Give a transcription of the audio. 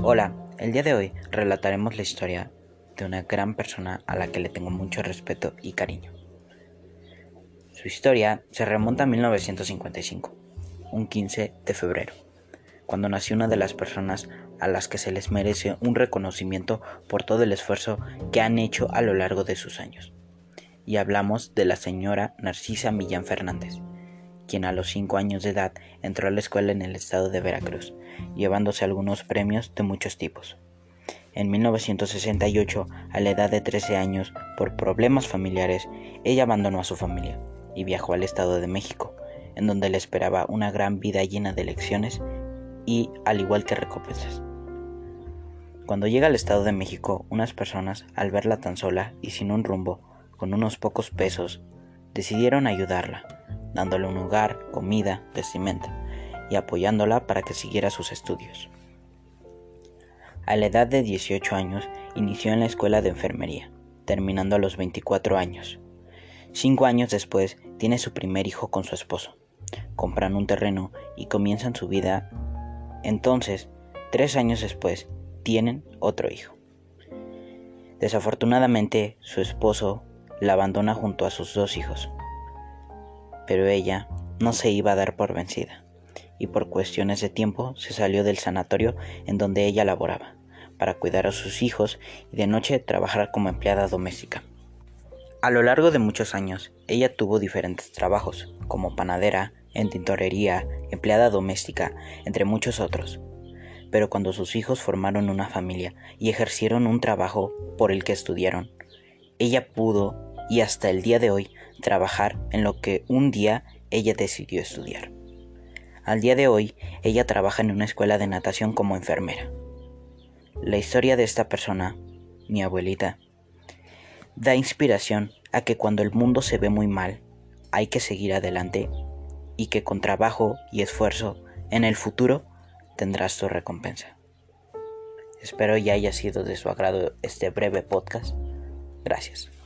Hola, el día de hoy relataremos la historia de una gran persona a la que le tengo mucho respeto y cariño. Su historia se remonta a 1955, un 15 de febrero, cuando nació una de las personas a las que se les merece un reconocimiento por todo el esfuerzo que han hecho a lo largo de sus años. Y hablamos de la señora Narcisa Millán Fernández, quien a los 5 años de edad entró a la escuela en el estado de Veracruz, llevándose algunos premios de muchos tipos. En 1968, a la edad de 13 años, por problemas familiares, ella abandonó a su familia y viajó al Estado de México, en donde le esperaba una gran vida llena de lecciones y al igual que recompensas. Cuando llega al Estado de México, unas personas, al verla tan sola y sin un rumbo, con unos pocos pesos, decidieron ayudarla dándole un hogar, comida, vestimenta y apoyándola para que siguiera sus estudios. A la edad de 18 años inició en la escuela de enfermería, terminando a los 24 años. Cinco años después tiene su primer hijo con su esposo. Compran un terreno y comienzan su vida. Entonces, tres años después, tienen otro hijo. Desafortunadamente, su esposo la abandona junto a sus dos hijos pero ella no se iba a dar por vencida, y por cuestiones de tiempo se salió del sanatorio en donde ella laboraba, para cuidar a sus hijos y de noche trabajar como empleada doméstica. A lo largo de muchos años, ella tuvo diferentes trabajos, como panadera, en tintorería, empleada doméstica, entre muchos otros. Pero cuando sus hijos formaron una familia y ejercieron un trabajo por el que estudiaron, ella pudo, y hasta el día de hoy, trabajar en lo que un día ella decidió estudiar. Al día de hoy, ella trabaja en una escuela de natación como enfermera. La historia de esta persona, mi abuelita, da inspiración a que cuando el mundo se ve muy mal, hay que seguir adelante y que con trabajo y esfuerzo en el futuro tendrás tu recompensa. Espero ya haya sido de su agrado este breve podcast. Gracias.